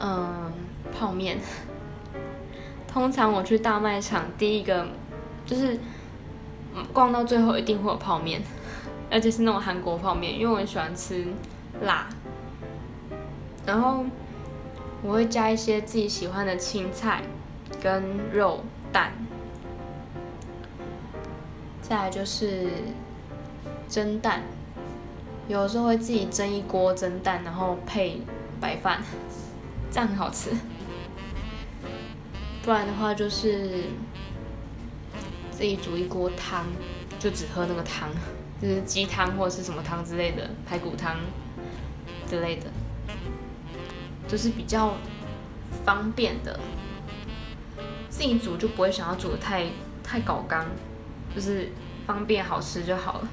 嗯，泡面。通常我去大卖场，第一个就是逛到最后一定会有泡面，而且是那种韩国泡面，因为我很喜欢吃辣。然后我会加一些自己喜欢的青菜跟肉蛋，再来就是蒸蛋，有时候会自己蒸一锅蒸蛋，然后配白饭，这样很好吃。不然的话就是自己煮一锅汤，就只喝那个汤，就是鸡汤或者是什么汤之类的，排骨汤之类的，就是比较方便的。自己煮就不会想要煮的太太搞刚，就是方便好吃就好了。